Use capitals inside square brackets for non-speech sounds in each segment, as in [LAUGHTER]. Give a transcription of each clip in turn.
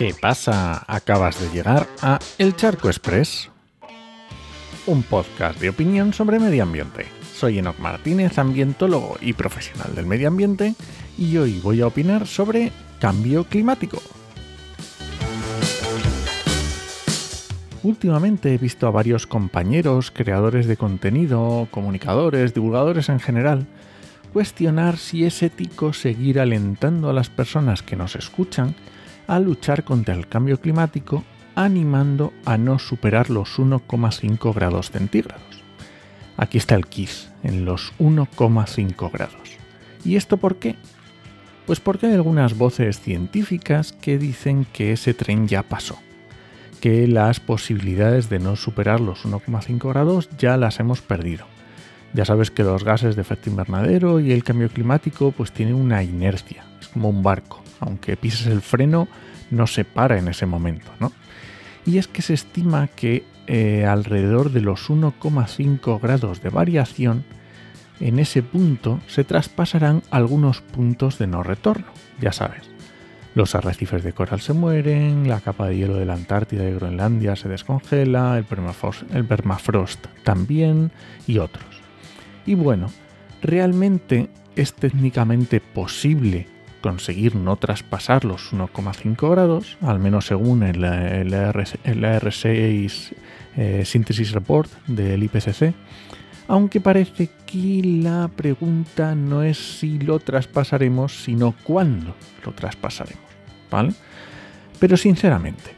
¿Qué pasa? Acabas de llegar a El Charco Express, un podcast de opinión sobre medio ambiente. Soy Enoc Martínez, ambientólogo y profesional del medio ambiente, y hoy voy a opinar sobre cambio climático. Últimamente he visto a varios compañeros, creadores de contenido, comunicadores, divulgadores en general, cuestionar si es ético seguir alentando a las personas que nos escuchan a luchar contra el cambio climático animando a no superar los 1,5 grados centígrados. Aquí está el KISS, en los 1,5 grados. ¿Y esto por qué? Pues porque hay algunas voces científicas que dicen que ese tren ya pasó, que las posibilidades de no superar los 1,5 grados ya las hemos perdido. Ya sabes que los gases de efecto invernadero y el cambio climático pues tienen una inercia, es como un barco aunque pises el freno, no se para en ese momento, ¿no? Y es que se estima que eh, alrededor de los 1,5 grados de variación, en ese punto se traspasarán algunos puntos de no retorno, ya sabes. Los arrecifes de coral se mueren, la capa de hielo de la Antártida y Groenlandia se descongela, el el permafrost también y otros. Y bueno, realmente es técnicamente posible conseguir no traspasar los 1,5 grados, al menos según el, el, R6 eh, Synthesis Report del IPCC, aunque parece que la pregunta no es si lo traspasaremos, sino cuándo lo traspasaremos, ¿vale? Pero sinceramente,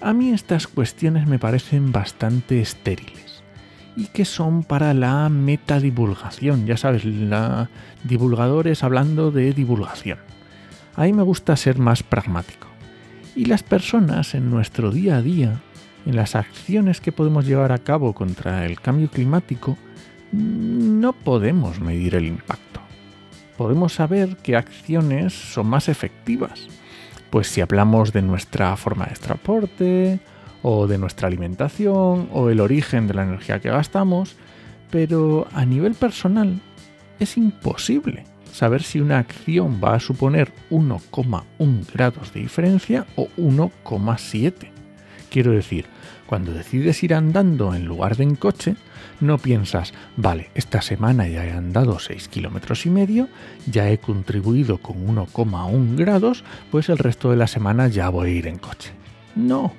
a mí estas cuestiones me parecen bastante estériles y que son para la metadivulgación. Ya sabes, la divulgadores hablando de divulgación. A mí me gusta ser más pragmático. Y las personas en nuestro día a día, en las acciones que podemos llevar a cabo contra el cambio climático, no podemos medir el impacto. Podemos saber qué acciones son más efectivas. Pues si hablamos de nuestra forma de transporte, o de nuestra alimentación o el origen de la energía que gastamos, pero a nivel personal es imposible saber si una acción va a suponer 1,1 grados de diferencia o 1,7. Quiero decir, cuando decides ir andando en lugar de en coche, no piensas, vale, esta semana ya he andado 6 kilómetros y medio, ya he contribuido con 1,1 grados, pues el resto de la semana ya voy a ir en coche. No,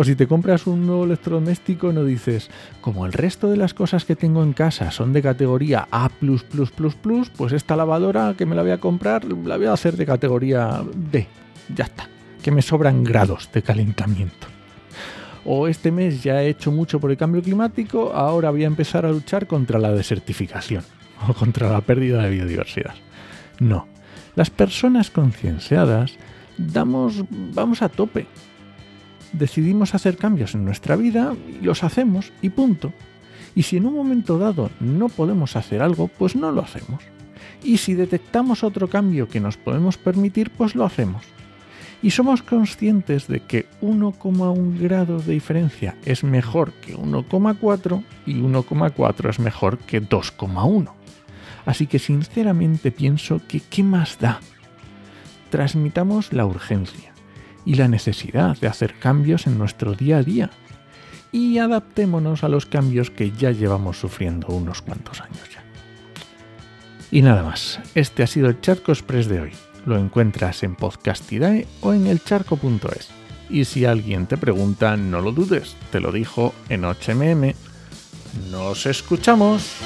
o si te compras un nuevo electrodoméstico, no dices, como el resto de las cosas que tengo en casa son de categoría A, pues esta lavadora que me la voy a comprar la voy a hacer de categoría D. Ya está, que me sobran grados de calentamiento. O este mes ya he hecho mucho por el cambio climático, ahora voy a empezar a luchar contra la desertificación [LAUGHS] o contra la pérdida de biodiversidad. No, las personas concienciadas damos, vamos a tope decidimos hacer cambios en nuestra vida los hacemos y punto. Y si en un momento dado no podemos hacer algo, pues no lo hacemos. Y si detectamos otro cambio que nos podemos permitir, pues lo hacemos. Y somos conscientes de que 1,1 grado de diferencia es mejor que 1,4 y 1,4 es mejor que 2,1. Así que sinceramente pienso que ¿qué más da? Transmitamos la urgencia y la necesidad de hacer cambios en nuestro día a día. Y adaptémonos a los cambios que ya llevamos sufriendo unos cuantos años ya. Y nada más, este ha sido el Charco Express de hoy. Lo encuentras en Podcastidae o en elcharco.es. Y si alguien te pregunta, no lo dudes, te lo dijo en HMM. ¡Nos escuchamos!